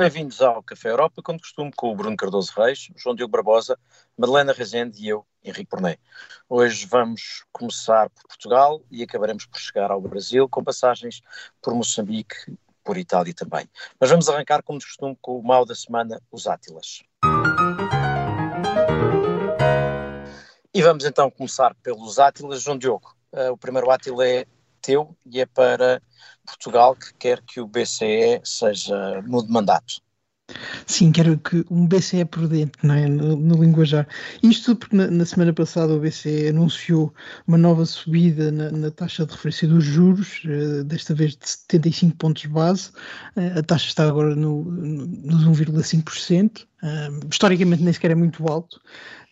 Bem-vindos ao Café Europa, como costume, com o Bruno Cardoso Reis, João Diogo Barbosa, Madalena Rezende e eu, Henrique Porné. Hoje vamos começar por Portugal e acabaremos por chegar ao Brasil, com passagens por Moçambique, por Itália também. Mas vamos arrancar, como de costume, com o mal da semana, os Átilas. E vamos então começar pelos Átilas. João Diogo, uh, o primeiro Átila é teu e é para Portugal que quer que o BCE seja no de mandato. Sim, quero que um BCE prudente, não é? No, no linguajar. Isto porque na, na, semana passada o BCE anunciou uma nova subida na, na taxa de referência dos juros, uh, desta vez de 75 pontos base. Uh, a taxa está agora no, no, nos 1,5%. Uh, historicamente nem sequer é muito alto.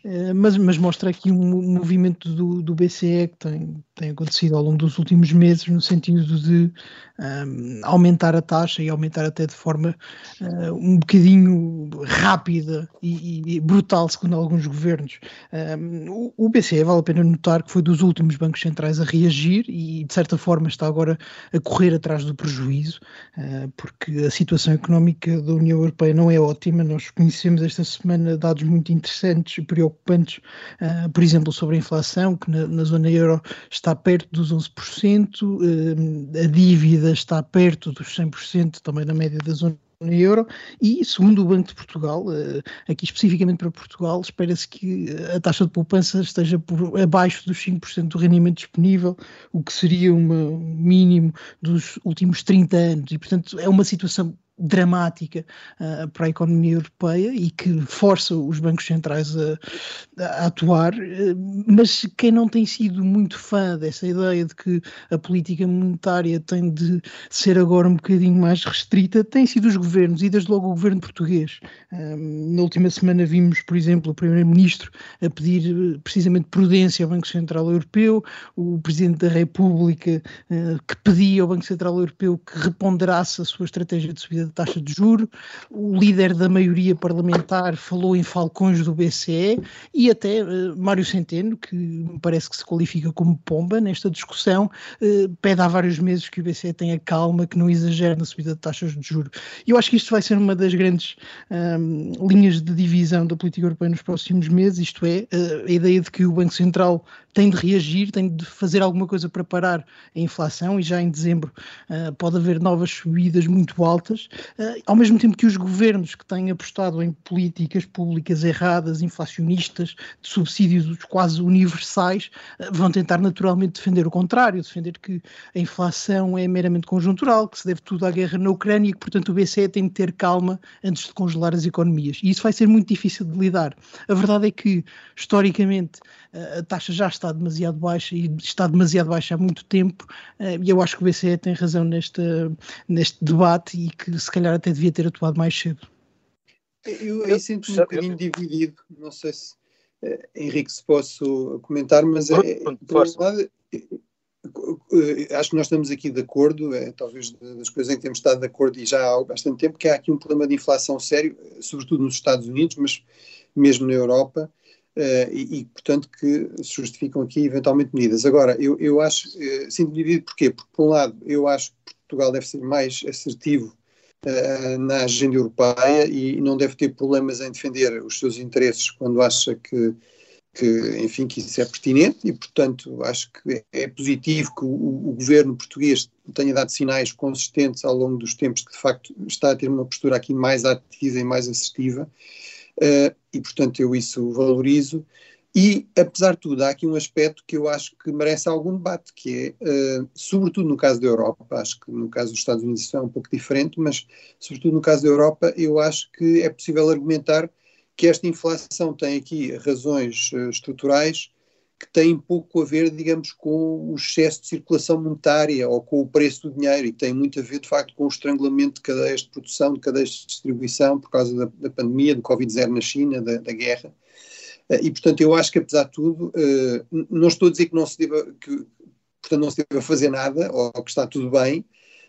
Eh, mas, mas, mostra aqui um movimento do, do BCE que tem, tem acontecido ao longo dos últimos meses, no sentido de um, aumentar a taxa e aumentar até de forma uh, um bocadinho rápida e, e, brutal, segundo alguns governos. Um, o, BCE, vale a pena notar que foi dos últimos bancos centrais a reagir e, de certa forma, está agora a correr atrás do prejuízo, uh, porque a situação económica da União Europeia não é ótima. Nós conhecemos esta semana dados muito interessantes e preocupantes, uh, por exemplo, sobre a inflação, que na, na zona euro está perto dos 11%, a dívida está perto dos 100% também da média da zona euro. E, segundo o Banco de Portugal, eh, aqui especificamente para Portugal, espera-se que a taxa de poupança esteja por abaixo dos 5% do rendimento disponível, o que seria um mínimo dos últimos 30 anos. E, portanto, é uma situação dramática uh, para a economia europeia e que força os bancos centrais a, a atuar, uh, mas quem não tem sido muito fã dessa ideia de que a política monetária tem de ser agora um bocadinho mais restrita, tem sido os governos e desde logo o governo português. Uh, na última semana vimos, por exemplo, o Primeiro-Ministro a pedir precisamente prudência ao Banco Central Europeu, o Presidente da República que pedia ao Banco Central Europeu que reponderasse a sua estratégia de subida taxa de juro, o líder da maioria parlamentar falou em falcões do BCE e até uh, Mário Centeno, que me parece que se qualifica como pomba nesta discussão, uh, pede há vários meses que o BCE tenha calma, que não exagere na subida de taxas de juro. Eu acho que isto vai ser uma das grandes um, linhas de divisão da política europeia nos próximos meses, isto é, uh, a ideia de que o Banco Central tem de reagir, tem de fazer alguma coisa para parar a inflação e já em dezembro pode haver novas subidas muito altas, uh, ao mesmo tempo que os governos que têm apostado em políticas públicas erradas, inflacionistas, de subsídios quase universais, uh, vão tentar naturalmente defender o contrário, defender que a inflação é meramente conjuntural, que se deve tudo à guerra na Ucrânia e que, portanto, o BCE tem de ter calma antes de congelar as economias. E isso vai ser muito difícil de lidar. A verdade é que, historicamente, uh, a taxa já está demasiado baixa e está demasiado baixa há muito tempo, e eu acho que o BCE tem razão neste, neste debate e que se calhar até devia ter atuado mais cedo. Eu, eu sinto-me um bocadinho dividido, não sei se eh, Henrique se posso comentar, mas é, por um lado, eh, acho que nós estamos aqui de acordo, é talvez das coisas em que temos estado de acordo e já há bastante tempo, que há aqui um problema de inflação sério, sobretudo nos Estados Unidos, mas mesmo na Europa, Uh, e, e, portanto, que se justificam aqui eventualmente medidas. Agora, eu, eu acho, uh, sinto dividido porquê? Porque, por um lado, eu acho que Portugal deve ser mais assertivo uh, na agenda europeia e não deve ter problemas em defender os seus interesses quando acha que, que enfim, que isso é pertinente e, portanto, acho que é positivo que o, o, governo português tenha dado sinais consistentes ao longo dos tempos que, de facto, está a ter uma postura aqui mais ativa e mais assertiva uh, e, portanto, eu isso valorizo. E, apesar de tudo, há aqui um aspecto que eu acho que merece algum debate, que é, uh, sobretudo no caso da Europa, acho que no caso dos Estados Unidos isso é um pouco diferente, mas, sobretudo no caso da Europa, eu acho que é possível argumentar que esta inflação tem aqui razões uh, estruturais que têm pouco a ver, digamos, com o excesso de circulação monetária ou com o preço do dinheiro e tem muito a ver, de facto, com o estrangulamento de cadeias de produção, de cadeias de distribuição por causa da, da pandemia, do Covid-0 na China, da, da guerra. Eh, e, portanto, eu acho que, apesar de tudo, eh, não estou a dizer que não se deva, que, portanto, não se deva fazer nada, ou que está tudo bem,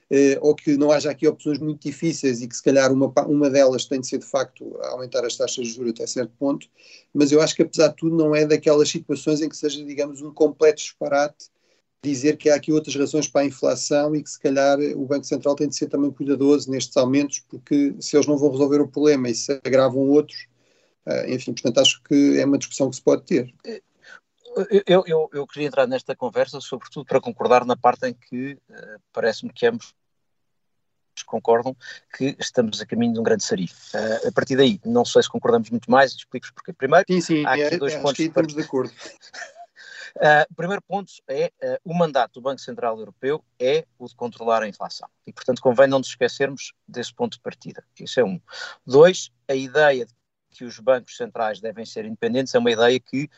eh, ou que não haja aqui opções muito difíceis e que, se calhar, uma, uma delas tem de ser, de facto, aumentar as taxas de juros até certo ponto, mas eu acho que, apesar de tudo, não é daquelas situações em que seja, digamos, um completo disparate dizer que há aqui outras razões para a inflação e que se calhar o Banco Central tem de ser também cuidadoso nestes aumentos, porque se eles não vão resolver o problema e se agravam outros, enfim, portanto acho que é uma discussão que se pode ter. Eu, eu, eu queria entrar nesta conversa, sobretudo para concordar na parte em que uh, parece-me que ambos concordam que estamos a caminho de um grande sarif. Uh, a partir daí, não sei se concordamos muito mais, explico-vos porque. Primeiro, sim, sim, há aqui é, dois pontos. Que estamos de acordo. Uh, primeiro ponto é uh, o mandato do Banco Central Europeu é o de controlar a inflação. E, portanto, convém não nos esquecermos desse ponto de partida. Isso é um. Dois, a ideia de que os bancos centrais devem ser independentes é uma ideia que,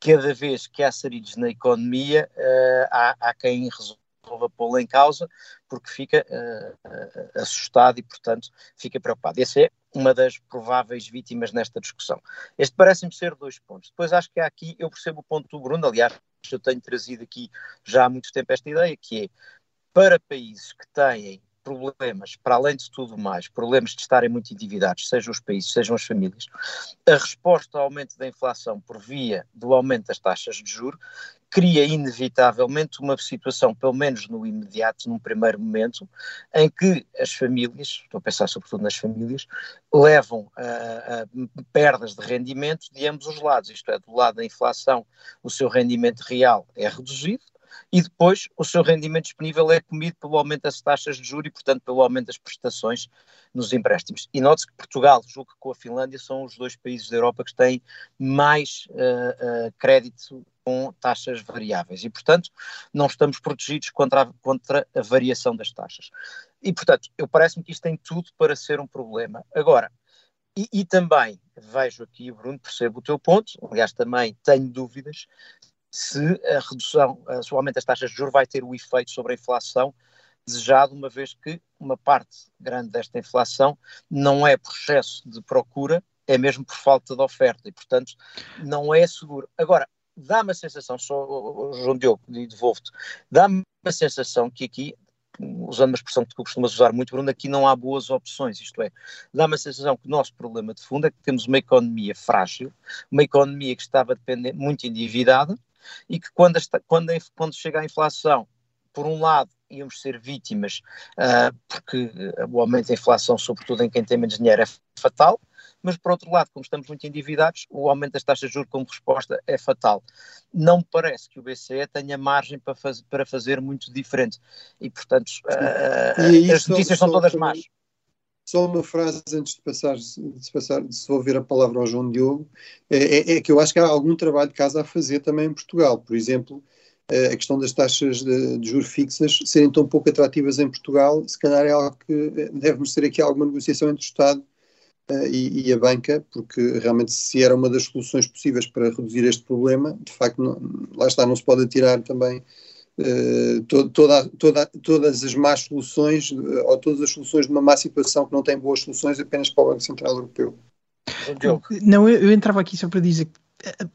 cada vez que há sarilhos na economia, uh, há, há quem resolva pô-la em causa, porque fica uh, assustado e, portanto, fica preocupado. Essa é uma das prováveis vítimas nesta discussão. Este parece-me ser dois pontos. Depois acho que há aqui, eu percebo o ponto do Bruno, aliás, eu tenho trazido aqui já há muito tempo esta ideia, que é para países que têm problemas, para além de tudo mais, problemas de estarem muito endividados, sejam os países, sejam as famílias, a resposta ao aumento da inflação por via do aumento das taxas de juros cria inevitavelmente uma situação, pelo menos no imediato, num primeiro momento, em que as famílias, estou a pensar sobretudo nas famílias, levam a, a perdas de rendimento de ambos os lados, isto é, do lado da inflação, o seu rendimento real é reduzido, e depois o seu rendimento disponível é comido pelo aumento das taxas de juros e, portanto, pelo aumento das prestações nos empréstimos. E note-se que Portugal, julgo que com a Finlândia, são os dois países da Europa que têm mais uh, uh, crédito com taxas variáveis e, portanto, não estamos protegidos contra a, contra a variação das taxas. E, portanto, eu parece-me que isto tem tudo para ser um problema. Agora, e, e, também vejo aqui, Bruno, percebo o teu ponto, aliás, também tenho dúvidas se a redução, se o aumento das taxas de juros vai ter o efeito sobre a inflação desejado, uma vez que uma parte grande desta inflação não é por excesso de procura, é mesmo por falta de oferta e, portanto, não é seguro. Agora, dá-me a sensação, só, João Diogo, e devolvo-te, dá-me a sensação que aqui, usando uma expressão que tu costumas usar muito, Bruno, aqui não há boas opções, isto é, dá-me a sensação que o nosso problema de fundo é que temos uma economia frágil, uma economia que estava dependente, muito endividada, e que quando, esta, quando, quando chega a inflação, por um lado, íamos ser vítimas, uh, porque o aumento da inflação, sobretudo em quem tem menos dinheiro, é fatal, mas por outro lado, como estamos muito endividados, o aumento das taxas de juros como resposta é fatal. Não me parece que o BCE tenha margem para, faz, para fazer muito diferente. E, portanto, uh, e as notícias são todas más. Só uma frase antes de passar, de passar, de devolver a palavra ao João Diogo, é, é, é, que eu acho que há algum trabalho de casa a fazer também em Portugal. Por exemplo, eh, a questão das taxas de, de juros fixas serem tão pouco atrativas em Portugal, se calhar é algo que eh, deve merecer aqui alguma negociação entre o Estado uh, e, e, a banca, porque realmente se era uma das soluções possíveis para reduzir este problema, de facto, não, lá está, não se pode atirar também Uh, toda, toda, todas as más soluções, uh, ou todas as soluções de uma má situação que não tem boas soluções apenas para o Banco Central Europeu. Não, eu, eu entrava aqui só para dizer que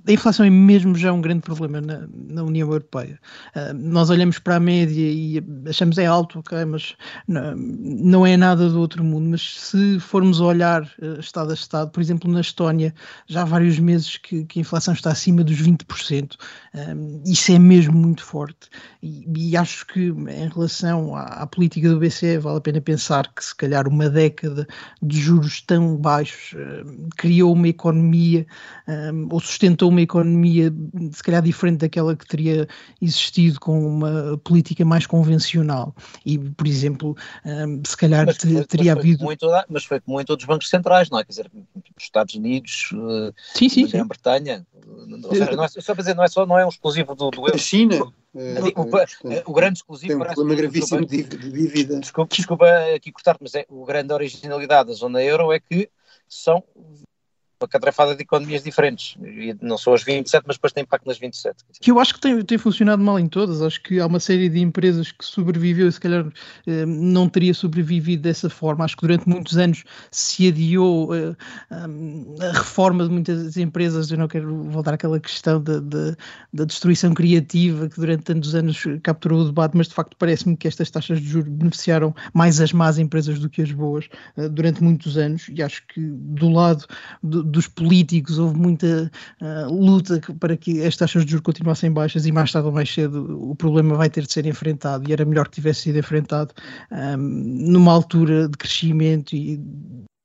a inflação é mesmo já um grande problema na, na União Europeia. Uh, nós olhamos para a média e achamos é alto, ok, mas não, não, é nada do outro mundo. Mas se formos olhar uh, Estado a Estado, por exemplo, na Estónia, já há vários meses que, que a inflação está acima dos 20%. Um, isso é mesmo muito forte. E, e acho que em relação à, à, política do BCE, vale a pena pensar que se calhar uma década de juros tão baixos uh, criou uma economia um, ou sustentou uma economia se calhar diferente daquela que teria existido com uma política mais convencional. E, por exemplo, um, se calhar mas, teria mas havido. Muito, mas foi como em todos os bancos centrais, não é? Quer dizer, os Estados Unidos, eh, sim, sim, a Grã-Bretanha. Seja, não é, só para dizer, não é, só, não é um exclusivo do, do euro. A China. É, o, o, grande exclusivo tem um problema gravíssimo de, de dívida. Desculpa, desculpa aqui cortar-te, mas é, o grande originalidade da zona euro é que são catrafada de economias diferentes. E não são as 27, mas depois tem impacto nas 27. Que eu acho que tem, tem funcionado mal em todas. Acho que há uma série de empresas que sobreviveu e se calhar eh, não teria sobrevivido dessa forma. Acho que durante muitos anos se adiou eh, a reforma de muitas empresas. Eu não quero voltar àquela questão da, da destruição criativa que durante tantos anos capturou o debate, mas de facto parece-me que estas taxas de juros beneficiaram mais as más empresas do que as boas eh, durante muitos anos. E acho que do lado do, dos políticos houve muita uh, luta para que as taxas de juros continuassem baixas e mais tarde ou mais cedo o problema vai ter de ser enfrentado e era melhor que tivesse sido enfrentado um, numa altura de crescimento e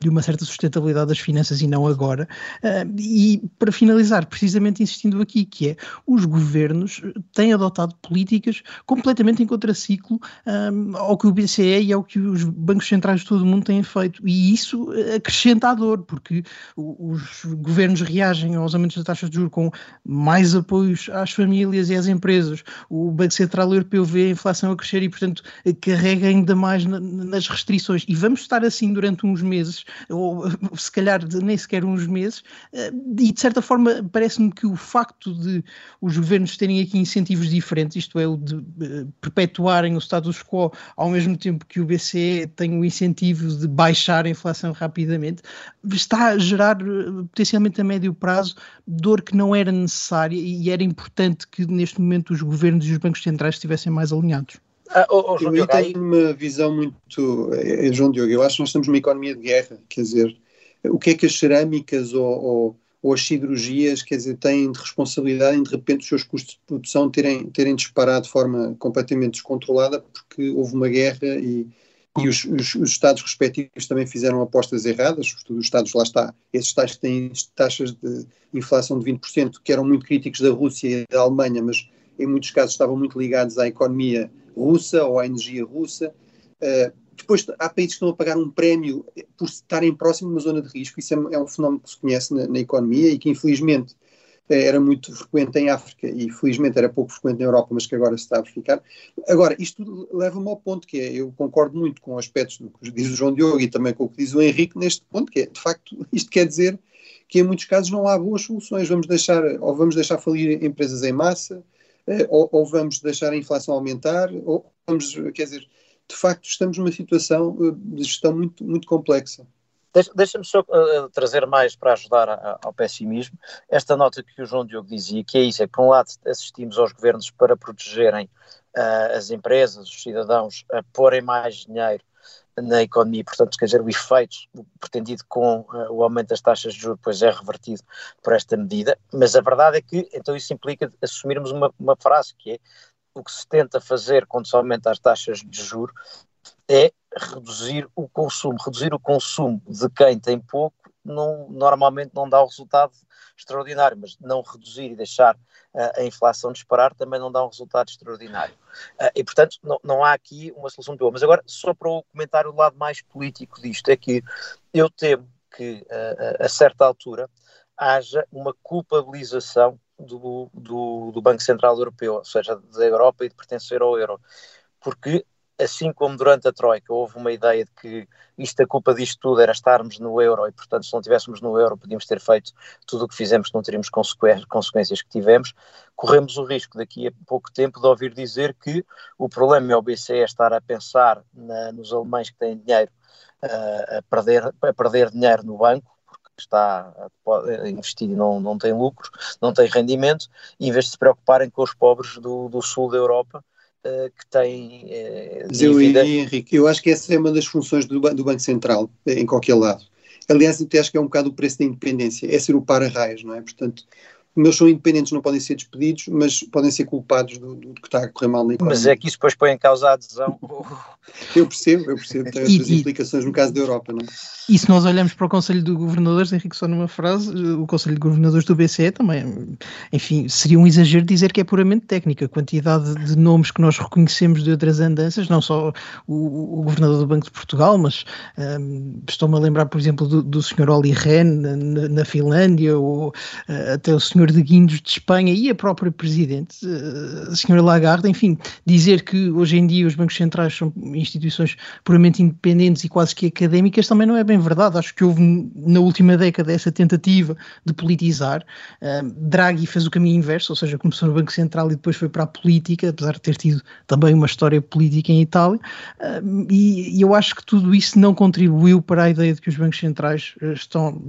de uma certa sustentabilidade das finanças e não agora. Uh, e para finalizar, precisamente insistindo aqui, que é os governos têm adotado políticas completamente em contraciclo um, ao que o BCE e ao que os bancos centrais de todo o mundo têm feito. E isso acrescenta a dor, porque os governos reagem aos aumentos das taxas de juros com mais apoios às famílias e às empresas. O Banco Central Europeu vê a inflação a crescer e, portanto, carrega ainda mais na, nas restrições. E vamos estar assim durante uns meses ou se calhar nem sequer uns meses, eh, e de certa forma parece-me que o facto de os governos terem aqui incentivos diferentes, isto é, o de eh, perpetuarem o status quo ao mesmo tempo que o BCE tem o incentivo de baixar a inflação rapidamente, está a gerar eh, potencialmente a médio prazo dor que não era necessária e era importante que neste momento os governos e os bancos centrais estivessem mais alinhados. Ah, oh, oh, eu tenho uma visão muito. É, João Diogo, eu acho que nós estamos numa economia de guerra, quer dizer, o que é que as cerâmicas ou, ou, ou, as cirurgias, quer dizer, têm de responsabilidade em de repente os seus custos de produção terem, terem disparado de forma completamente descontrolada porque houve uma guerra e, e os, os, os, Estados respectivos também fizeram apostas erradas, os, os Estados lá está, esses tais que têm taxas de inflação de 20%, que eram muito críticos da Rússia e da Alemanha, mas em muitos casos estavam muito ligados à economia russa ou à energia russa. Uh, depois há países que estão a pagar um prémio por estarem próximo de uma zona de risco. Isso é, é um fenómeno que se conhece na, na economia e que infelizmente eh, era muito frequente em África e felizmente era pouco frequente na Europa, mas que agora se está a verificar. Agora, isto leva-me ao ponto que é, eu concordo muito com aspectos do que diz o João Diogo e também com o que diz o Henrique neste ponto, que é, de facto, isto quer dizer que em muitos casos não há boas soluções. Vamos deixar, ou vamos deixar falir empresas em massa, eh, ou, ou, vamos deixar a inflação aumentar, ou vamos, quer dizer, de facto estamos numa situação eh, de gestão muito, muito complexa. Deixa-me só uh, trazer mais para ajudar a, ao pessimismo esta nota que o João Diogo dizia, que é isso, é que por um lado assistimos aos governos para protegerem uh, as empresas, os cidadãos, a porem mais dinheiro na economia, portanto, quer dizer, o efeito pretendido com uh, o aumento das taxas de juros depois é revertido por esta medida, mas a verdade é que, então isso implica assumirmos uma, uma frase que é o que se tenta fazer quando se aumenta as taxas de juros é reduzir o consumo, reduzir o consumo de quem tem pouco não, normalmente não dá o resultado extraordinário, mas não reduzir e deixar uh, a inflação disparar também não dá um resultado extraordinário. Uh, e, portanto, não, não há aqui uma solução boa. Mas agora, só para o comentar o lado mais político disto, é que eu temo que, uh, a certa altura, haja uma culpabilização do, do, do Banco Central Europeu, ou seja, da Europa e de pertencer ao euro. Porque assim como durante a Troika houve uma ideia de que isto, a culpa disto tudo era estarmos no euro e, portanto, se não tivéssemos no euro, podíamos ter feito tudo o que fizemos, não teríamos consequências que tivemos, corremos o risco daqui a pouco tempo de ouvir dizer que o problema é o BCE estar a pensar na, nos alemães que têm dinheiro uh, a, perder, a perder dinheiro no banco, está a investir e não, não tem lucros, não tem rendimento, em vez de se preocuparem com os pobres do, do sul da Europa, uh, que têm uh, dívida. Eu, Henrique, eu acho que essa é uma das funções do, do Banco Central, em qualquer lado. Aliás, eu acho que é um bocado o preço da independência, é ser o para-raios, não é? Portanto, eles são independentes, não podem ser despedidos, mas podem ser culpados do, do que está a correr mal na economia. Mas é que isso depois põe em causa a adesão. eu percebo, eu percebo, tem outras implicações no caso da Europa, não é? E se nós olhamos para o Conselho de Governadores, Henrique, só numa frase, o Conselho de Governadores do BCE também, enfim, seria um exagero dizer que é puramente técnica. A quantidade de nomes que nós reconhecemos de outras andanças, não só o, o Governador do Banco de Portugal, mas um, estou-me a lembrar, por exemplo, do, do Sr. Olli Rehn na, na Finlândia, ou uh, até o Sr. de Guindos de Espanha e a própria Presidente, uh, a Sra. Lagarde, enfim, dizer que hoje em dia os bancos centrais são instituições puramente independentes e quase que académicas também não é bem verdade. Acho que houve na última década essa tentativa de politizar. Uh, Draghi fez o caminho inverso, ou seja, começou no Banco Central e depois foi para a política, apesar de ter tido também uma história política em Itália. Uh, e, e, eu acho que tudo isso não contribuiu para a ideia de que os bancos centrais estão,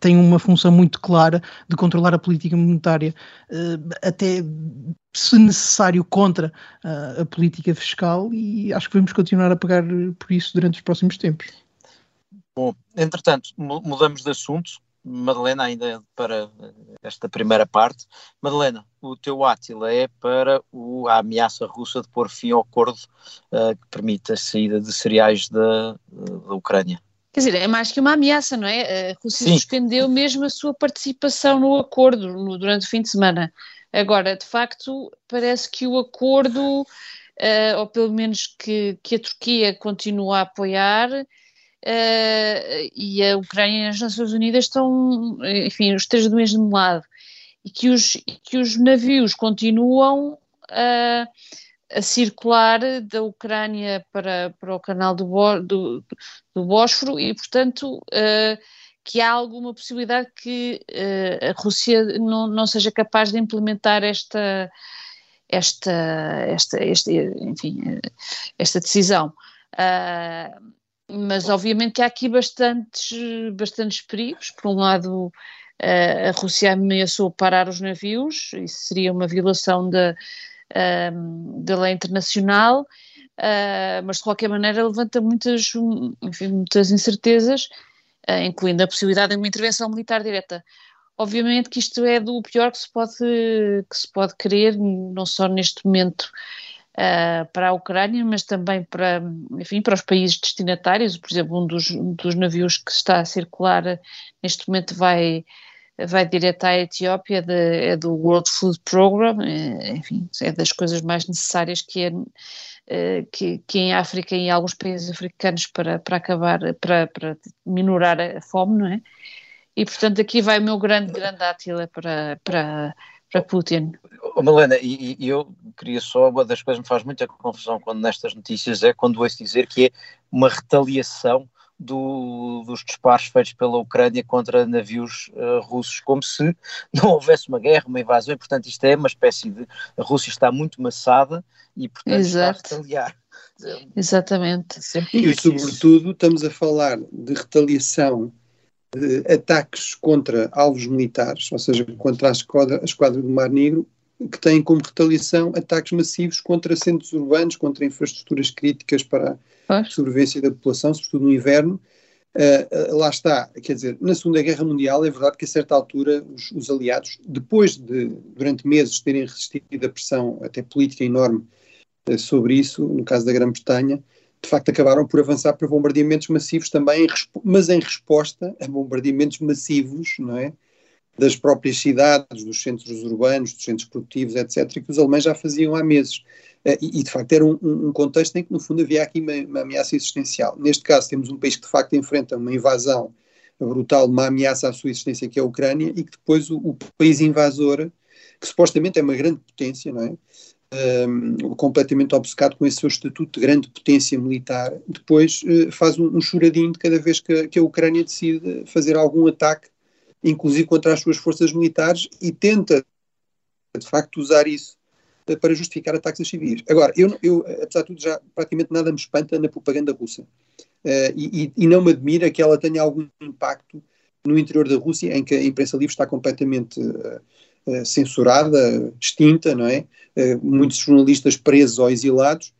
têm uma função muito clara de controlar a política monetária, uh, até se necessário contra uh, a política fiscal, e acho que vamos continuar a pagar por isso durante os próximos tempos. Bom, entretanto, mudamos de assunto Madalena, ainda para esta primeira parte. Madalena, o teu átila é para o, a ameaça russa de pôr fim ao acordo uh, que permite a saída de cereais da, da Ucrânia. Quer dizer, é mais que uma ameaça, não é? A Rússia Sim. suspendeu mesmo a sua participação no acordo no, durante o fim de semana. Agora, de facto, parece que o acordo, uh, ou pelo menos que, que a Turquia continua a apoiar, uh, e a Ucrânia e as Nações Unidas estão, enfim, os três do mesmo lado, e que os, que os navios continuam uh, a circular da Ucrânia para, para o canal do, do, do Bósforo e, portanto, uh, que há alguma possibilidade que uh, a Rússia não, não seja capaz de implementar esta, esta, esta, esta enfim, esta decisão. Uh, mas obviamente que há aqui bastantes, bastantes perigos. Por um lado, a Rússia ameaçou parar os navios, isso seria uma violação da, da lei internacional, uh, mas de qualquer maneira levanta muitas, enfim, muitas incertezas, uh, incluindo a possibilidade de uma intervenção militar direta. Obviamente que isto é do pior que se pode, que se pode querer, não só neste momento uh, para a Ucrânia, mas também para, enfim, para os países destinatários. Por exemplo, um dos, um dos navios que está a circular neste momento vai, vai direto à Etiópia, de, é do World Food Program, é, enfim, é das coisas mais necessárias que, é, é, que, que em África e em alguns países africanos para, para acabar, para, para minorar a fome, não é? E portanto aqui vai o meu grande, grande átila para, para, para Putin. Oh, Malena, e, e, eu queria só, uma das coisas que me faz muita confusão quando nestas notícias é quando ouço dizer que é uma retaliação do, dos disparos feitos pela Ucrânia contra navios uh, russos, como se não houvesse uma guerra, uma invasão, e portanto isto é uma espécie de. A Rússia está muito maçada e portanto Exato. está a retaliar. Exatamente. E, sobretudo, estamos a falar de retaliação de ataques contra alvos militares, ou seja, contra a esquadra, a esquadra do Mar Negro, que têm como retaliação ataques massivos contra centros urbanos, contra infraestruturas críticas para a sobrevivência da população, sobretudo no inverno. Uh, uh, lá está, quer dizer, na Segunda Guerra Mundial é verdade que a certa altura os, os, aliados, depois de, durante meses, terem resistido a pressão até política enorme uh, sobre isso, no caso da Grã-Bretanha, de facto acabaram por avançar para bombardeamentos massivos também, mas em resposta a bombardeamentos massivos, não é? Das próprias cidades, dos centros urbanos, dos centros produtivos, etc., que os alemães já faziam há meses. Eh, e, de facto era um, um, contexto em que no fundo havia aqui uma, uma, ameaça existencial. Neste caso temos um país que de facto enfrenta uma invasão brutal, uma ameaça à sua existência que é a Ucrânia e que depois o, o país invasor, que supostamente é uma grande potência, não é? Um, completamente obcecado com esse seu estatuto de grande potência militar, depois uh, faz um, um, choradinho de cada vez que, que, a Ucrânia decide fazer algum ataque, inclusive contra as suas forças militares, e tenta de facto usar isso para justificar ataques a civis. Agora, eu, eu, apesar de tudo, já praticamente nada me espanta na propaganda russa. Uh, e, e, não me admira que ela tenha algum impacto no interior da Rússia, em que a imprensa livre está completamente uh, censurada, extinta, não é? muitos jornalistas presos ou exilados.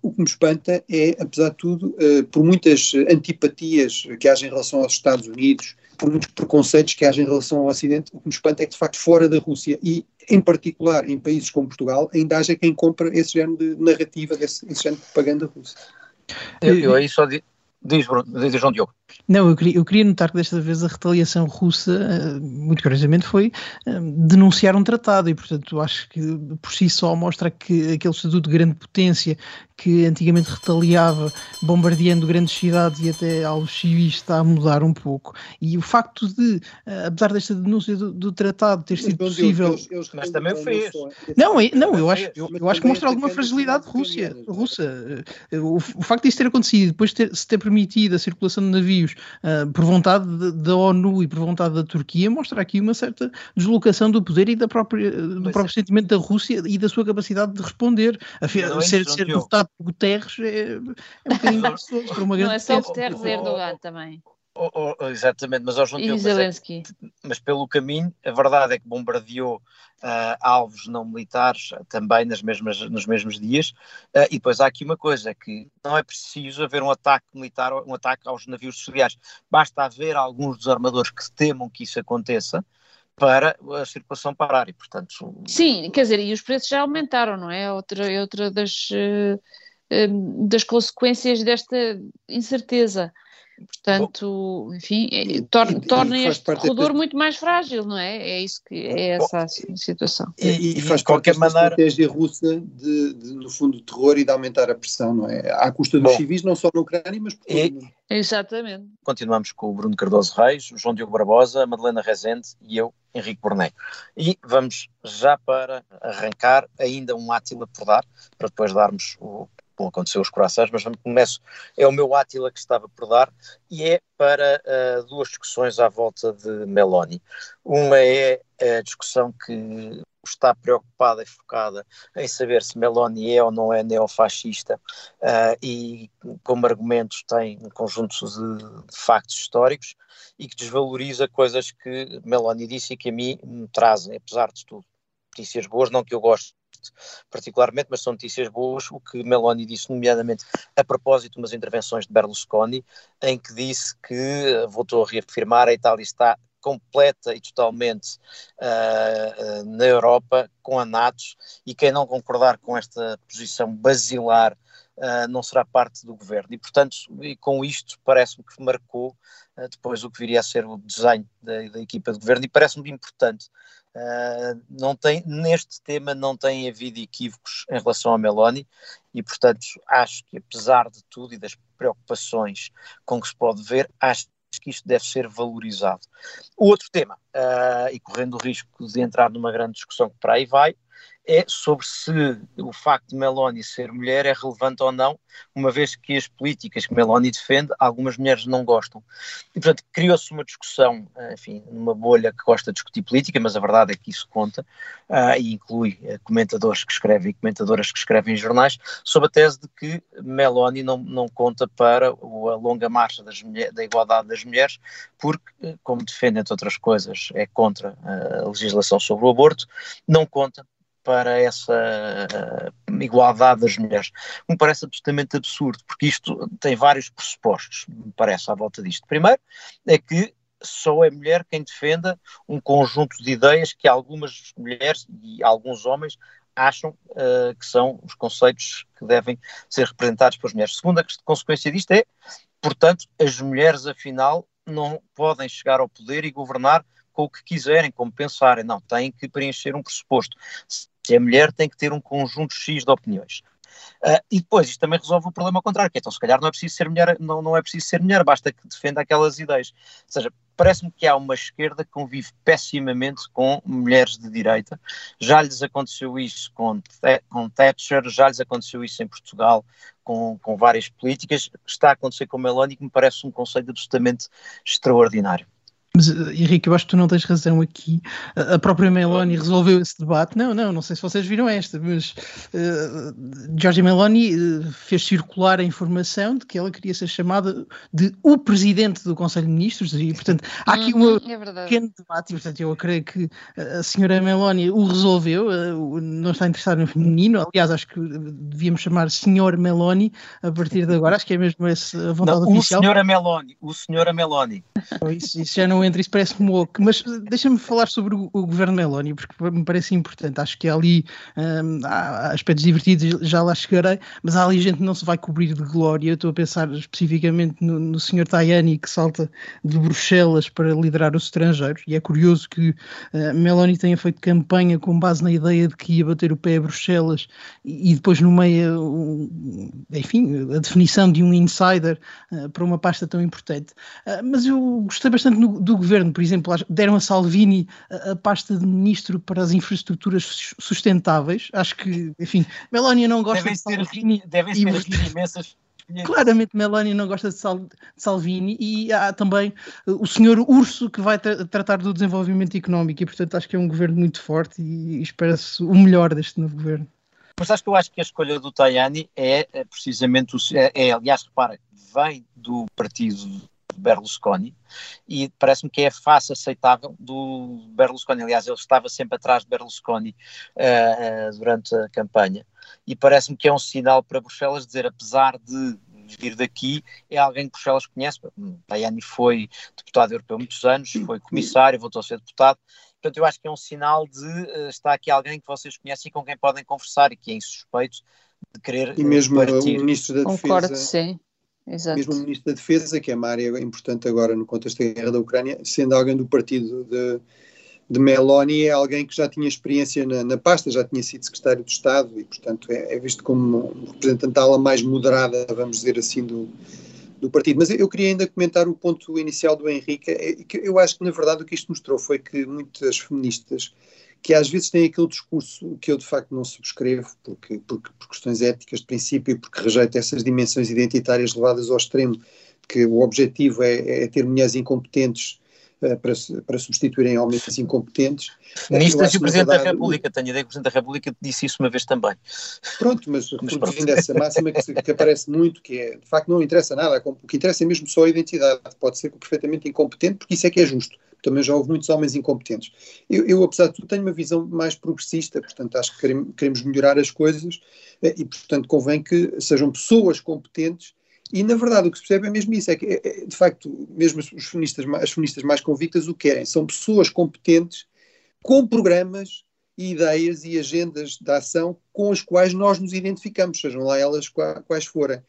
O que me espanta é, apesar de tudo, por muitas antipatias que haja em relação aos Estados Unidos, por muitos preconceitos que haja em relação ao Ocidente, o que me espanta é que, de facto, fora da Rússia e, em particular, em países como Portugal, ainda haja quem compra esse género de narrativa, desse, esse género de propaganda russa. Eu, eu aí só digo Diz, diz João Diogo. Não, eu queria, eu queria notar que desta vez a retaliação russa, eh, muito curiosamente, foi eh, denunciar um tratado e, portanto, acho que por si só mostra que aquele estatuto de grande potência que antigamente retaliava bombardeando grandes cidades e até aos civis está a mudar um pouco. E o facto de, eh, apesar desta denúncia do, do tratado ter sido possível. Eles, eles mas também fez. Não, não eu, acho, eu, eu acho que mostra alguma fragilidade Rússia, russa. O, o facto disso ter acontecido, depois de ter, se ter permitida a circulação de navios uh, por vontade da ONU e por vontade da Turquia, mostra aqui uma certa deslocação do poder e da própria, do Mas próprio é. sentimento da Rússia e da sua capacidade de responder. A é ser, ser derrotado por Guterres é, é um bocadinho para uma grande Não é só Guterres, é Erdogan também. Oh, oh, exatamente, mas, oh, João Diogo, mas, é, mas, pelo caminho, a verdade é que bombardeou uh, alvos não militares também nas mesmas, nos mesmos dias. Uh, e depois há aqui uma coisa, que não é preciso haver um ataque militar, um ataque aos navios auxiliares. Basta haver alguns dos armadores que temam que isso aconteça, para a circulação parar e, portanto... Sim, quer dizer, e os preços já aumentaram, não é? Outra, outra das, uh, das consequências desta incerteza. Portanto, enfim, é, torna, torna este corredor muito mais frágil, não é? É isso que é essa a situação. E, e faz de qualquer maneira estratégia russa de, de, no fundo, do terror e de aumentar a pressão, não é? À custa dos Bom, civis, não só na Ucrânia, mas por todo e, mundo. Exatamente. Continuamos com o Bruno Cardoso Reis, o João Diogo Barbosa, a Madalena Rezende e eu, Henrique Bornet. E vamos já para arrancar ainda um Átila por dar, para depois darmos o como aconteceu os corações, mas começo, é o meu Átila que estava por dar, e é para uh, duas discussões à volta de Meloni. Uma é a discussão que está preocupada e focada em saber se Meloni é ou não é neofascista uh, e como argumentos tem um conjunto de, de, factos históricos e que desvaloriza coisas que Meloni disse e que a mim me trazem, apesar de tudo, notícias boas, não que eu goste particularmente, mas são notícias boas, o que Meloni disse, nomeadamente a propósito de umas intervenções de Berlusconi, em que disse que eh, voltou a reafirmar a Itália está completa e totalmente uh, na Europa com a NATO e quem não concordar com esta posição basilar uh, não será parte do governo. E, portanto, e com isto parece-me que marcou depois o que viria a ser o desenho da, da equipa de governo e parece-me importante Uh, não tem, neste tema não tem havido equívocos em relação a Meloni e, portanto, acho que apesar de tudo e das preocupações com que se pode ver, acho que isto deve ser valorizado. O outro tema, uh, e correndo o risco de entrar numa grande discussão que para aí vai, é sobre se o facto de Meloni ser mulher é relevante ou não, uma vez que as políticas que Meloni defende, algumas mulheres não gostam. E, portanto, criou-se uma discussão, enfim, numa bolha que gosta de discutir política, mas a verdade é que isso conta, uh, e inclui uh, comentadores que escrevem e comentadoras que escrevem em jornais, sobre a tese de que Meloni não, não conta para a longa marcha mulher, da igualdade das mulheres, porque, eh, como defende, entre outras coisas, é contra a legislação sobre o aborto, não conta para essa uh, igualdade das mulheres. Me parece absolutamente absurdo, porque isto tem vários pressupostos, me parece, à volta disto. Primeiro, é que só é mulher quem defenda um conjunto de ideias que algumas mulheres e alguns homens acham uh, que são os conceitos que devem ser representados pelas mulheres. Segunda consequência disto é, portanto, as mulheres, afinal, não podem chegar ao poder e governar com o que quiserem, como pensarem. Não, têm que preencher um pressuposto. Se é mulher, tem que ter um conjunto X de opiniões. Uh, e depois isto também resolve o problema contrário, que é, então se calhar não é preciso ser mulher, não, não é preciso ser mulher, basta que defenda aquelas ideias. Ou seja, parece-me que há uma esquerda que convive pessimamente com mulheres de direita. Já lhes aconteceu isso com, com Thatcher, já lhes aconteceu isso em Portugal com, com várias políticas. Está a acontecer com Meloni, que me parece um conceito absolutamente extraordinário. Mas, eh, Henrique, eu acho que tu não tens razão aqui. A própria Meloni resolveu esse debate. Não, não, não sei se vocês viram esta, mas uh, Giorgia Meloni uh, fez circular a informação de que ela queria ser chamada de o presidente do Conselho de Ministros e, portanto, há aqui um uhum, é pequeno debate e, portanto, eu creio que a senhora Meloni o resolveu, uh, não está interessada no feminino. Aliás, acho que devíamos chamar senhor Meloni a partir de agora. Acho que é mesmo essa a vontade não, oficial. O senhor Meloni, o senhor Meloni. Isso, isso já não entre isso parece-me louco, mas deixa-me falar sobre o, o, governo Meloni, porque me parece importante. Acho que ali um, há aspectos divertidos, já lá chegarei, mas há ali gente que não se vai cobrir de glória. Eu estou a pensar especificamente no, no senhor Tajani que salta de Bruxelas para liderar os estrangeiros, e é curioso que uh, Meloni tenha feito campanha com base na ideia de que ia bater o pé a Bruxelas e, e depois no meio, um, enfim, a definição de um insider uh, para uma pasta tão importante. Uh, mas eu gostei bastante no, do governo, por exemplo, deram a Salvini a, a, pasta de ministro para as infraestruturas sustentáveis. Acho que, enfim, Melania não gosta devem de Salvini. devem ser e, imensas. Claramente Melania não gosta de, Sal, de, Salvini e há também o senhor Urso que vai tra tratar do desenvolvimento económico e portanto acho que é um governo muito forte e, e espera-se o melhor deste novo governo. Mas acho que eu acho que a escolha do Tajani é, é precisamente o, é, é aliás repara, vem do partido Berlusconi e parece-me que é a face aceitável do Berlusconi. Aliás, ele estava sempre atrás de Berlusconi uh, uh, durante a campanha e parece-me que é um sinal para Bruxelas dizer, apesar de vir daqui, é alguém que Bruxelas conhece. Tajani foi deputado europeu há muitos anos, foi comissário, voltou a ser deputado. Portanto, eu acho que é um sinal de uh, estar aqui alguém que vocês conhecem e com quem podem conversar e que é insuspeito de querer. E mesmo partir. o Ministro da Concordo, Defesa. sim. Exato. Mesmo o Ministro da Defesa, que é uma área importante agora no contexto da guerra da Ucrânia, sendo alguém do partido de, de Meloni, é alguém que já tinha experiência na, na pasta, já tinha sido secretário de Estado e, portanto, é, é visto como um representante da ala mais moderada, vamos dizer assim, do, do partido. Mas eu queria ainda comentar o ponto inicial do Henrique, é, que eu acho que, na verdade, o que isto mostrou foi que muitas feministas que às vezes têm aquele discurso que eu de facto não subscrevo, porque, porque, por questões éticas de princípio e porque rejeito essas dimensões identitárias levadas ao extremo, que o objetivo é, é ter mulheres incompetentes uh, para, para substituírem homens incompetentes. Feministas e o Presidente da República, tenho a ideia que o Presidente da República disse isso uma vez também. Pronto, mas reproduzindo essa máxima que, que, aparece muito, que é, de facto não interessa nada, o que interessa é mesmo só a identidade, pode ser perfeitamente incompetente, porque isso é que é justo também já houve muitos homens incompetentes. Eu, eu, apesar de tudo, tenho uma visão mais progressista, portanto, acho que queremos, melhorar as coisas eh, e, portanto, convém que sejam pessoas competentes. E, na verdade, o que se percebe é mesmo isso: é que, é, é, de facto, mesmo os feministas, as feministas mais convictas o querem. São pessoas competentes com programas e ideias e agendas de ação com as quais nós nos identificamos, sejam lá elas quais forem.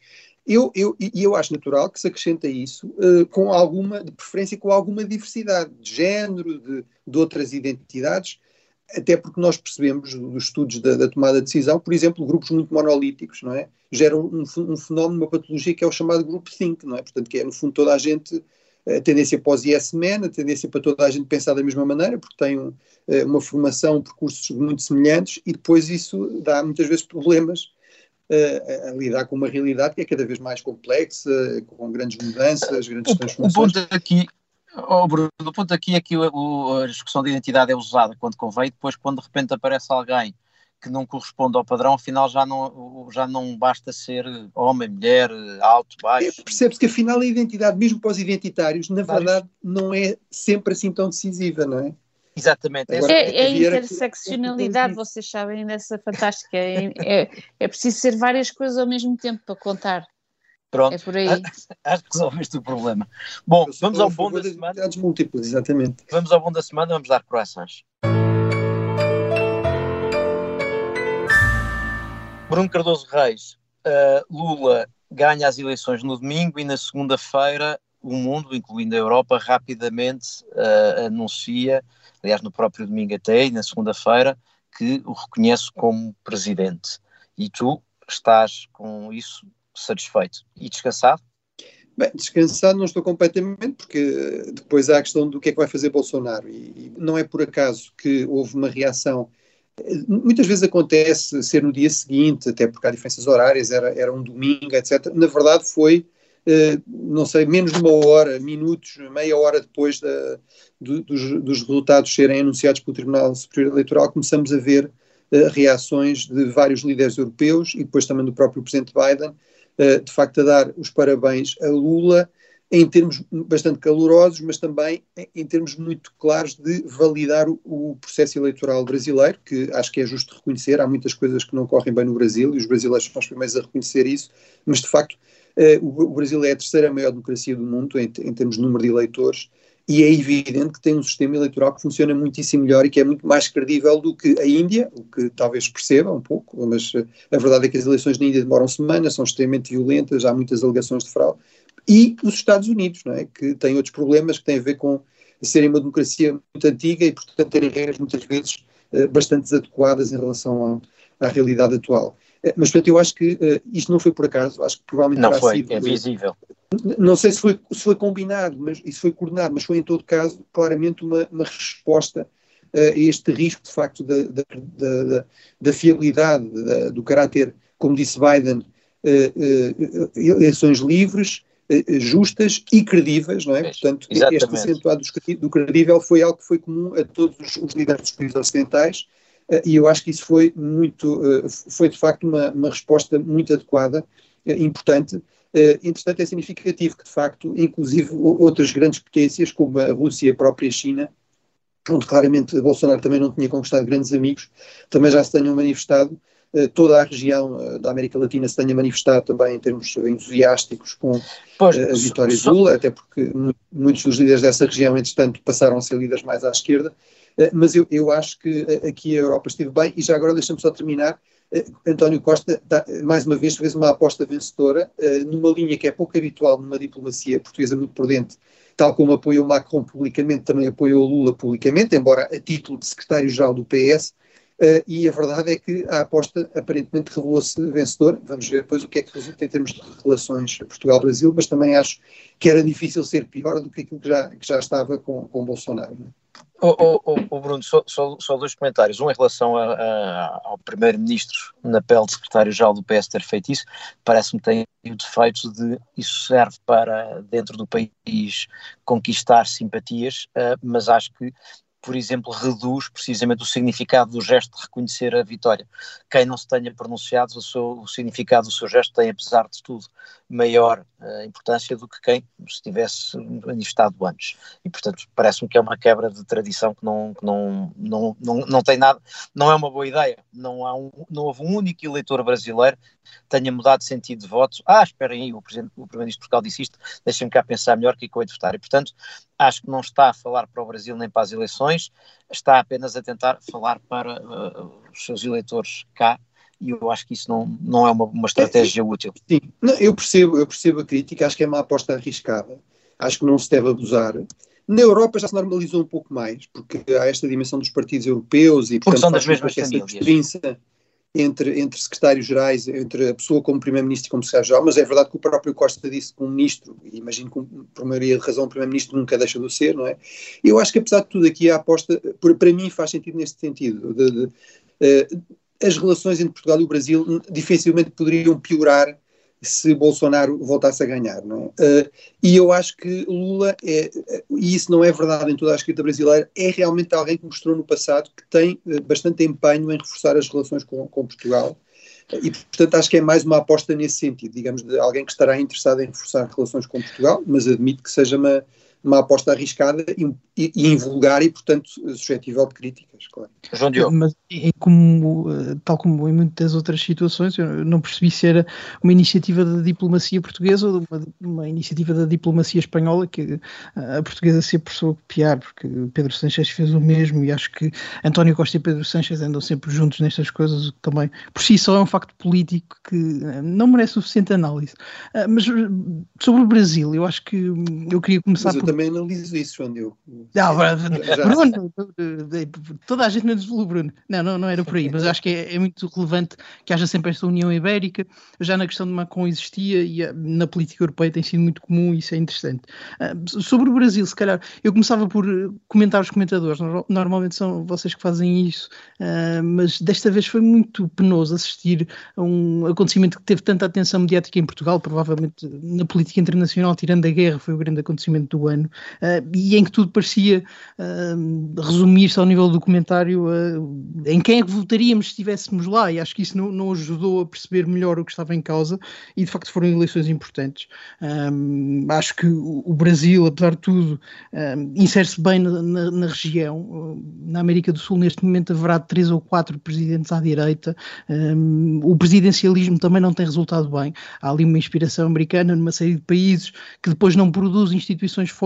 Eu, eu, e eu acho natural que se acrescenta isso uh, com alguma, de preferência com alguma diversidade de género, de, de outras identidades, até porque nós percebemos dos estudos da, da, tomada de decisão, por exemplo, grupos muito monolíticos, não é? Geram um, um, fenómeno, uma patologia que é o chamado group think, não é? Portanto, que é no fundo toda a gente, a tendência os yes men, a tendência para toda a gente pensar da mesma maneira, porque tem um, eh, uma formação, percursos muito semelhantes, e depois isso dá muitas vezes problemas a, a, lidar com uma realidade que é cada vez mais complexa, com grandes mudanças, grandes o, transformações. O ponto aqui, oh Bruno, o ponto aqui é que o, a discussão de identidade é usada quando convém, depois quando de repente aparece alguém que não corresponde ao padrão, afinal já não, já não basta ser homem, mulher, alto, baixo. É, Percebe-se que afinal a identidade, mesmo para os identitários, na verdade não é sempre assim tão decisiva, não é? Exatamente. Agora, é, é a interseccionalidade, vocês sabem dessa fantástica. É, é, é, preciso ser várias coisas ao mesmo tempo para contar. Pronto, é por aí. acho que resolveste o problema. Bom, vamos ao bom da semana. múltiplas, exatamente. Vamos ao bom da semana, vamos dar corações. Bruno Cardoso Reis, uh, Lula ganha as eleições no domingo e na segunda-feira o mundo, incluindo a Europa, rapidamente uh, anuncia aliás, no próprio domingo até e na segunda-feira, que o reconhece como presidente. E tu estás com isso satisfeito e descansado? Bem, descansado não estou completamente, porque depois há a questão do que é que vai fazer Bolsonaro. E, não é por acaso que houve uma reação. Muitas vezes acontece ser no dia seguinte, até porque há diferenças horárias, era, era um domingo, etc. Na verdade, foi não sei, menos de uma hora, minutos, meia hora depois da, do, dos, dos, resultados serem anunciados pelo Tribunal Superior Eleitoral, começamos a ver uh, reações de vários líderes europeus e depois também do próprio Presidente Biden, uh, de facto a dar os parabéns a Lula, em termos bastante calorosos, mas também em termos muito claros de validar o, processo eleitoral brasileiro, que acho que é justo reconhecer. Há muitas coisas que não correm bem no Brasil e os brasileiros são os primeiros a reconhecer isso, mas de facto o, o, Brasil é a terceira maior democracia do mundo em, em, termos de número de eleitores e é evidente que tem um sistema eleitoral que funciona muitíssimo melhor e que é muito mais credível do que a Índia, o que talvez perceba um pouco, mas uh, a verdade é que as eleições na Índia demoram semanas, são extremamente violentas, há muitas alegações de fraude. E os Estados Unidos, não é? que têm outros problemas que têm a ver com serem uma democracia muito antiga e, portanto, terem regras muitas vezes uh, bastante desadequadas em relação à, realidade atual. Eh, mas, portanto, eu acho que uh, isto não foi por acaso, acho que provavelmente não foi, sido, é visível. Não sei se foi, se foi combinado, mas isso foi coordenado, mas foi em todo caso claramente uma, uma resposta uh, a este risco, de facto, da, da, da, da fiabilidade, da, do caráter, como disse Biden, uh, eleições livres, justas e credíveis, não é? Portanto, Exatamente. este acentuado do credível foi algo que foi comum a todos os, líderes dos países ocidentais eh, e eu acho que isso foi muito, eh, foi de facto uma, uma resposta muito adequada, eh, importante, entretanto, é significativo que, de facto, inclusive outras grandes potências, como a Rússia e a própria China, onde claramente Bolsonaro também não tinha conquistado grandes amigos, também já se tenham manifestado. Toda a região da América Latina se tenha manifestado também em termos entusiásticos com pois, a vitória de Lula, até porque muitos dos líderes dessa região, entretanto, passaram a ser líderes mais à esquerda. Mas eu, eu acho que aqui a Europa esteve bem, e já agora deixa-me só terminar eh, António Costa, mais uma vez, fez uma aposta vencedora eh, numa linha que é pouco habitual numa diplomacia portuguesa muito prudente, tal como apoiou Macron publicamente, também apoiou Lula publicamente, embora a título de secretário-geral do PS, e a verdade é que a aposta aparentemente revelou-se vencedora. Vamos ver depois o que é que resulta em termos de relações Portugal-Brasil, mas também acho que era difícil ser pior do que aquilo que já, que já estava com, com Bolsonaro. Não o, Bruno, só, só, só, dois comentários. Um em relação a, a, ao Primeiro-Ministro, na pele de secretário-geral do PS, ter feito isso, parece-me que tem o defeito de isso serve para, dentro do país, conquistar simpatias, uh, mas acho que por exemplo, reduz precisamente o significado do gesto de reconhecer a vitória. Quem não se tenha pronunciado, o, seu, o significado do seu gesto tem, apesar de tudo, maior uh, importância do que quem se tivesse manifestado antes. E, portanto, parece-me que é uma quebra de tradição que não, que não, não, não, não tem nada, não é uma boa ideia. Não, há um, não houve um único eleitor brasileiro que tenha mudado de sentido de voto. Ah, esperem aí, o, Primeiro-Ministro de Portugal disse isto, deixem-me cá pensar melhor que é que de votar. E, portanto, acho que não está a falar para o Brasil nem para as eleições, está apenas a tentar falar para uh, os seus eleitores cá e eu acho que isso não, não é uma, uma estratégia é, útil. Sim, não, eu, percebo, eu percebo a crítica, acho que é uma aposta arriscada, acho que não se deve abusar. Na Europa já se normalizou um pouco mais, porque há esta dimensão dos partidos europeus e, portanto, são das mesmas famílias entre, entre secretários-gerais, entre a pessoa como primeiro-ministro e como secretário-geral, mas é verdade que o próprio Costa disse que um ministro, e imagino que por maioria de razão o primeiro-ministro nunca deixa de ser, não é? Eu acho que apesar de tudo aqui a aposta, para mim faz sentido neste sentido, de, de, eh, as relações entre Portugal e o Brasil dificilmente poderiam piorar se Bolsonaro voltasse a ganhar. Não é? Uh, e eu acho que Lula, é, e isso não é verdade em toda a escrita brasileira, é realmente alguém que mostrou no passado que tem uh, bastante empenho em reforçar as relações com, com Portugal. E, portanto, acho que é mais uma aposta nesse sentido, digamos, de alguém que estará interessado em reforçar relações com Portugal, mas admito que seja uma, uma aposta arriscada e, e, e invulgar e, portanto, suscetível de críticas, claro. João Diogo. Mas, como, eh, tal como em muitas outras situações, eu não percebi se era uma iniciativa da diplomacia portuguesa ou uma, uma iniciativa da diplomacia espanhola, que a portuguesa sempre precisou copiar, porque Pedro Sánchez fez o mesmo e acho que António Costa e Pedro Sánchez andam sempre juntos nestas coisas, o que também por si só é um facto político que eh, não merece suficiente análise. Mas sobre o Brasil, eu acho que eu queria começar por... também analiso isso, João Diogo. Não, Bruno, toda a gente menos o Bruno. Não, não, não era por aí, mas acho que é, é, muito relevante que haja sempre esta União Ibérica. Já na questão de Macron existia e eh, na política europeia tem sido muito comum e isso é interessante. Uh, sobre o Brasil, se calhar, eu começava por eh, comentar os comentadores. Normalmente são vocês que fazem isso, mas desta vez foi muito penoso assistir a um acontecimento que teve tanta atenção mediática em Portugal, provavelmente na política internacional, tirando a guerra, foi o grande acontecimento do ano, uh, e em que tudo parecia resumir-se ao nível do comentário uh, em quem é que votaríamos se estivéssemos lá, e acho que isso não, não, ajudou a perceber melhor o que estava em causa, e de facto foram eleições importantes. Um, acho que o, Brasil, apesar de tudo, um, insere-se bem na, na, na, região. Na América do Sul, neste momento, haverá três ou quatro presidentes à direita. Um, o presidencialismo também não tem resultado bem. Há ali uma inspiração americana numa série de países que depois não produz instituições fortes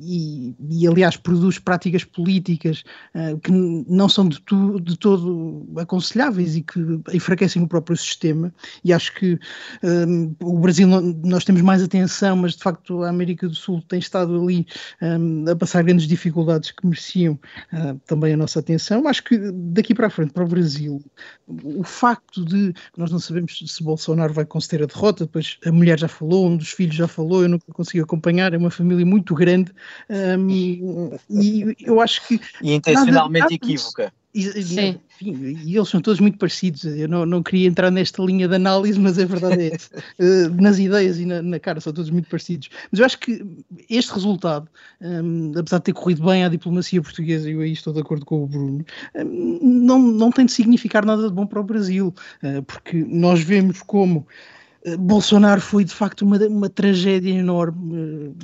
e, e, aliás, produz práticas políticas uh, que não são de, tu, de, todo aconselháveis e que enfraquecem o próprio sistema. E acho que um, o Brasil, nós temos mais atenção, mas de facto a América do Sul tem estado ali um, a passar grandes dificuldades que mereciam uh, também a nossa atenção. Acho que daqui para a frente, para o Brasil, o facto de nós não sabemos se Bolsonaro vai conceder a derrota, depois a mulher já falou, um dos filhos já falou, eu nunca consegui acompanhar, é uma família muito grande um, e eu acho que. E intencionalmente nada, equívoca. E, Sim. Enfim, e eles são todos muito parecidos. Eu não, não queria entrar nesta linha de análise, mas a verdade é essa. uh, nas ideias e na, na, cara são todos muito parecidos. Mas eu acho que este resultado, um, apesar de ter corrido bem à diplomacia portuguesa, e eu aí estou de acordo com o Bruno, um, não, não tem de significar nada de bom para o Brasil, uh, porque nós vemos como Bolsonaro foi de facto uma, uma tragédia enorme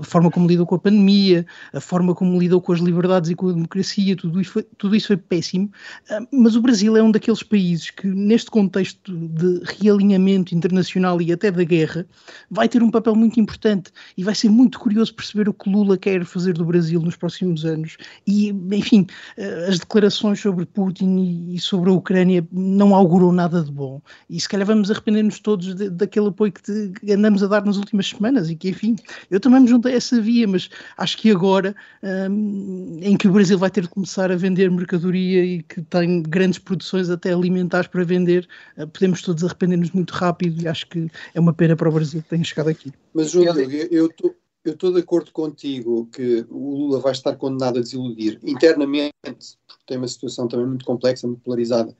a forma como lidou com a pandemia, a forma como lidou com as liberdades e com a democracia, tudo isso foi, tudo isso foi péssimo. Ah, mas o Brasil é um daqueles países que, neste contexto de realinhamento internacional e até da guerra, vai ter um papel muito importante e vai ser muito curioso perceber o que Lula quer fazer do Brasil nos próximos anos. E, enfim, ah, as declarações sobre Putin e sobre a Ucrânia não auguram nada de bom. E se calhar vamos arrepender-nos todos de, daquele apoio que, te, que andamos a dar nas últimas semanas e que, enfim, eu também me juntei a essa via, mas acho que agora, um, em que o Brasil vai ter de começar a vender mercadoria e que tem grandes produções até alimentares para vender, uh, podemos todos arrepender-nos muito rápido e acho que é uma pena para o Brasil que tenha chegado aqui. Mas, João, eu estou. Eu estou de acordo contigo que o Lula vai estar condenado a desiludir internamente, porque tem uma situação também muito complexa, muito polarizada,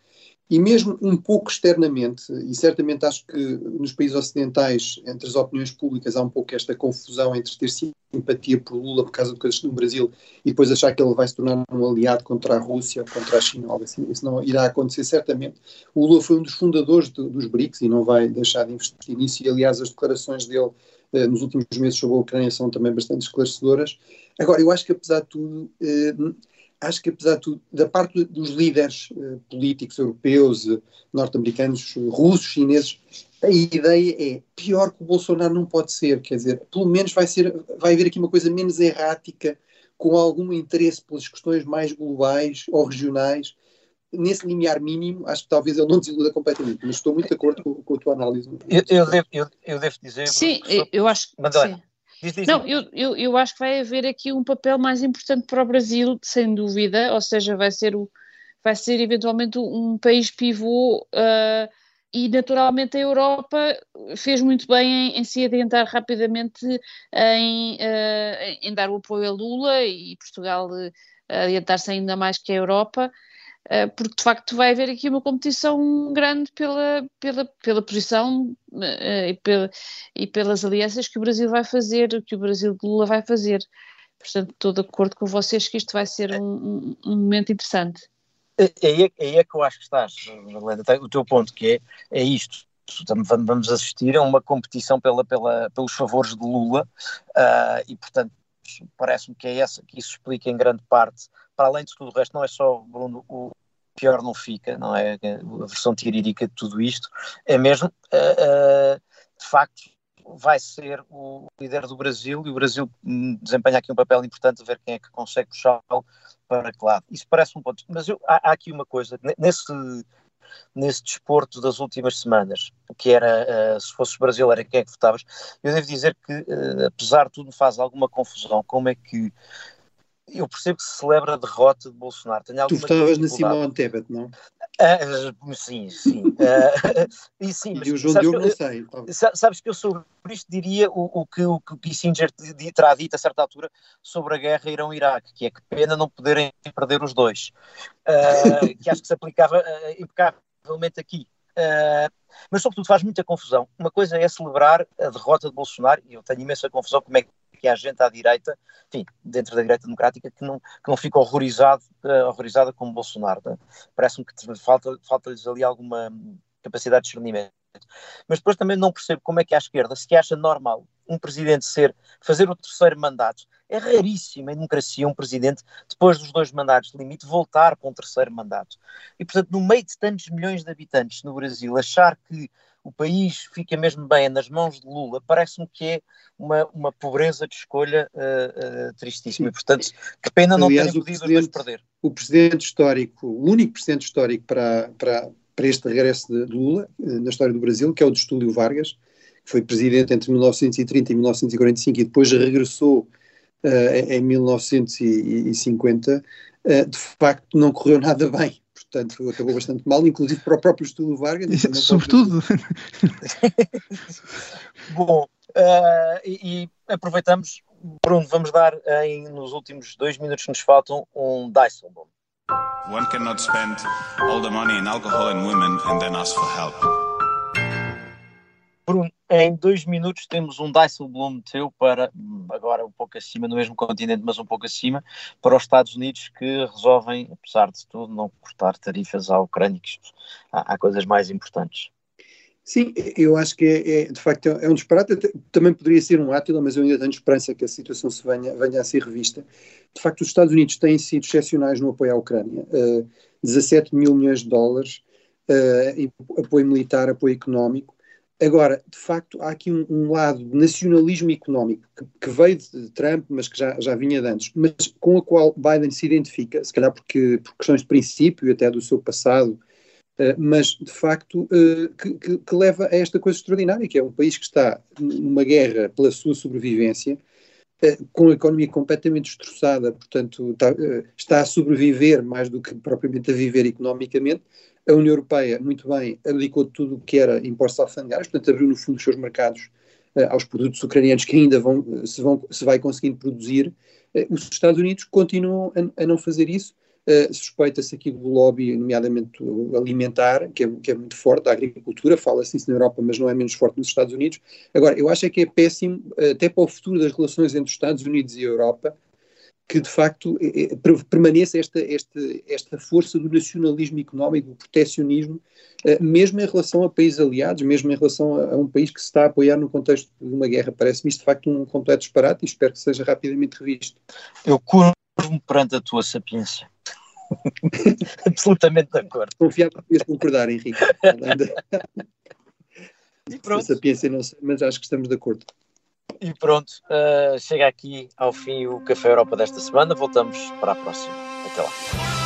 e mesmo um pouco externamente, e certamente acho que nos países ocidentais, entre as opiniões públicas, há um pouco esta confusão entre ter simpatia por Lula por causa do que no Brasil e depois achar que ele vai se tornar um aliado contra a Rússia ou contra a China, algo assim. Isso não irá acontecer certamente. O Lula foi um dos fundadores de, dos BRICS e não vai deixar de investir nisso, e aliás, as declarações dele eh, nos últimos meses sobre a Ucrânia são também bastante esclarecedoras. Agora, eu acho que apesar de tudo. Eh, acho que apesar de tudo, da parte dos líderes uh, políticos europeus, uh, norte-americanos, uh, russos, chineses, a ideia é pior que o Bolsonaro não pode ser, quer dizer, pelo menos vai ser, vai haver aqui uma coisa menos errática, com algum interesse pelas questões mais globais ou regionais, nesse limiar mínimo, acho que talvez ele não desiluda completamente, mas estou muito de acordo com, com a tua análise. Eu, eu, devo, eu, eu devo dizer... Sim, eu acho que... Diz, diz, não, eu, eu, eu acho que vai haver aqui um papel mais importante para o Brasil, sem dúvida, ou seja, vai ser, o, vai ser eventualmente um país pivô uh, e naturalmente a Europa fez muito bem em, em se adiantar rapidamente em, uh, em, dar o apoio a Lula e Portugal uh, adiantar-se ainda mais que a Europa. Eh, porque de facto vai haver aqui uma competição grande pela, pela, pela posição uh, e, pela, e pelas alianças que o Brasil vai fazer, que o Brasil de Lula vai fazer. Portanto, estou de acordo com vocês que isto vai ser um, um, momento interessante. É, é, é, é que eu acho que estás, Helena, o teu ponto, que é, é isto. Vamos assistir a uma competição pela, pela, pelos favores de Lula uh, e, portanto, parece-me que é essa que isso explica em grande parte para além de tudo o resto, não é só, Bruno, o pior não fica, não é a versão tirírica de tudo isto, é mesmo, uh, uh, de facto, vai ser o líder do Brasil e o Brasil desempenha aqui um papel importante de ver quem é que consegue puxá-lo para que lado. Isso parece um ponto, mas eu, há, há, aqui uma coisa, nesse, nesse desporto das últimas semanas, que era, uh, se fosse o Brasil, era quem é que votavas, eu devo dizer que, apesar de tudo, me faz alguma confusão como é que eu percebo que se celebra a derrota de Bolsonaro. Tenho tu estavas na Simone Tebet, não? Uh, sim, sim. Uh, e, sim e o João Diogo não sei. Sabes que eu sobre isto diria o, o, que o que Kissinger terá dito a certa altura sobre a guerra Irão-Iraque, que é que pena não poderem perder os dois. Uh, que acho que se aplicava impecavelmente aqui. Mas, sobretudo, faz muita confusão. Uma coisa é celebrar a derrota de Bolsonaro, e eu tenho imensa confusão como é que há gente à direita, enfim, dentro da direita democrática, que não, que não fica horrorizado, uh, horrorizada como Bolsonaro. Né? Parece-me que falta, falta-lhes ali alguma capacidade de discernimento. Mas depois também não percebo como é que à esquerda se acha normal um presidente ser, fazer o terceiro mandato. É raríssimo em democracia um presidente, depois dos dois mandatos de limite, voltar para um terceiro mandato. E, portanto, no meio de tantos milhões de habitantes no Brasil, achar que o país fica mesmo bem nas mãos de Lula, parece-me que é uma, uma pobreza de escolha uh, uh, tristíssima. E, portanto, que pena não Aliás, terem podido os perder. O presidente histórico, o único presidente histórico para, para, para este regresso de Lula, uh, na história do Brasil, que é o de Estúlio Vargas, que foi presidente entre 1930 e 1945 e depois regressou em 1950, de facto não correu nada bem portanto acabou bastante mal, inclusive para o próprio estudo Vargas. Sobretudo. Bom, uh, e, e, aproveitamos, Bruno, vamos dar em, nos últimos dois minutos que nos faltam um Dijsselbloem. One cannot spend all the money in alcohol and women and then ask for help. Bruno, em dois minutos temos um Dijsselbloem teu para, agora um pouco acima, no mesmo continente, mas um pouco acima, para os Estados Unidos que resolvem, apesar de tudo, não cortar tarifas à Ucrânia, que há, há coisas mais importantes. Sim, eu acho que é, é de facto é um disparate. Também poderia ser um átila, mas eu ainda tenho esperança que a situação se venha, venha a ser revista. De facto, os Estados Unidos têm sido excepcionais no apoio à Ucrânia. Uh, 17 mil milhões de dólares, uh, apoio militar, apoio económico. Agora, de facto, há aqui um, um lado de nacionalismo económico que, que, veio de Trump, mas que já, já vinha de antes, mas com a qual Biden se identifica, se calhar porque, por questões de princípio e até do seu passado, uh, mas de facto uh, que, que, que, leva a esta coisa extraordinária, que é um país que está numa guerra pela sua sobrevivência, uh, com a economia completamente destroçada, portanto está, está a sobreviver mais do que propriamente a viver economicamente, a União Europeia, muito bem, abdicou tudo o que era impostos alfandegários, portanto, abriu no fundo os seus mercados uh, aos produtos ucranianos que ainda vão se, vão, se vai conseguindo produzir. Uh, os Estados Unidos continuam a, a não fazer isso. Uh, Suspeita-se aqui do lobby, nomeadamente alimentar, que é, que é muito forte, da agricultura, fala-se isso na Europa, mas não é menos forte nos Estados Unidos. Agora, eu acho é que é péssimo, até para o futuro das relações entre os Estados Unidos e a Europa, que de facto é, permaneça esta, esta, esta força do nacionalismo económico, do proteccionismo, eh, mesmo em relação a países aliados, mesmo em relação a, a um país que se está a apoiar no contexto de uma guerra. Parece-me isto de facto um completo disparate e espero que seja rapidamente revisto. Eu curvo-me perante a tua sapiência. Absolutamente de acordo. Confiado que ias concordar, Henrique. e pronto. A sapiência não sei, mas acho que estamos de acordo. E pronto, uh, chega aqui ao fim o Café Europa desta semana. Voltamos para a próxima. Até lá.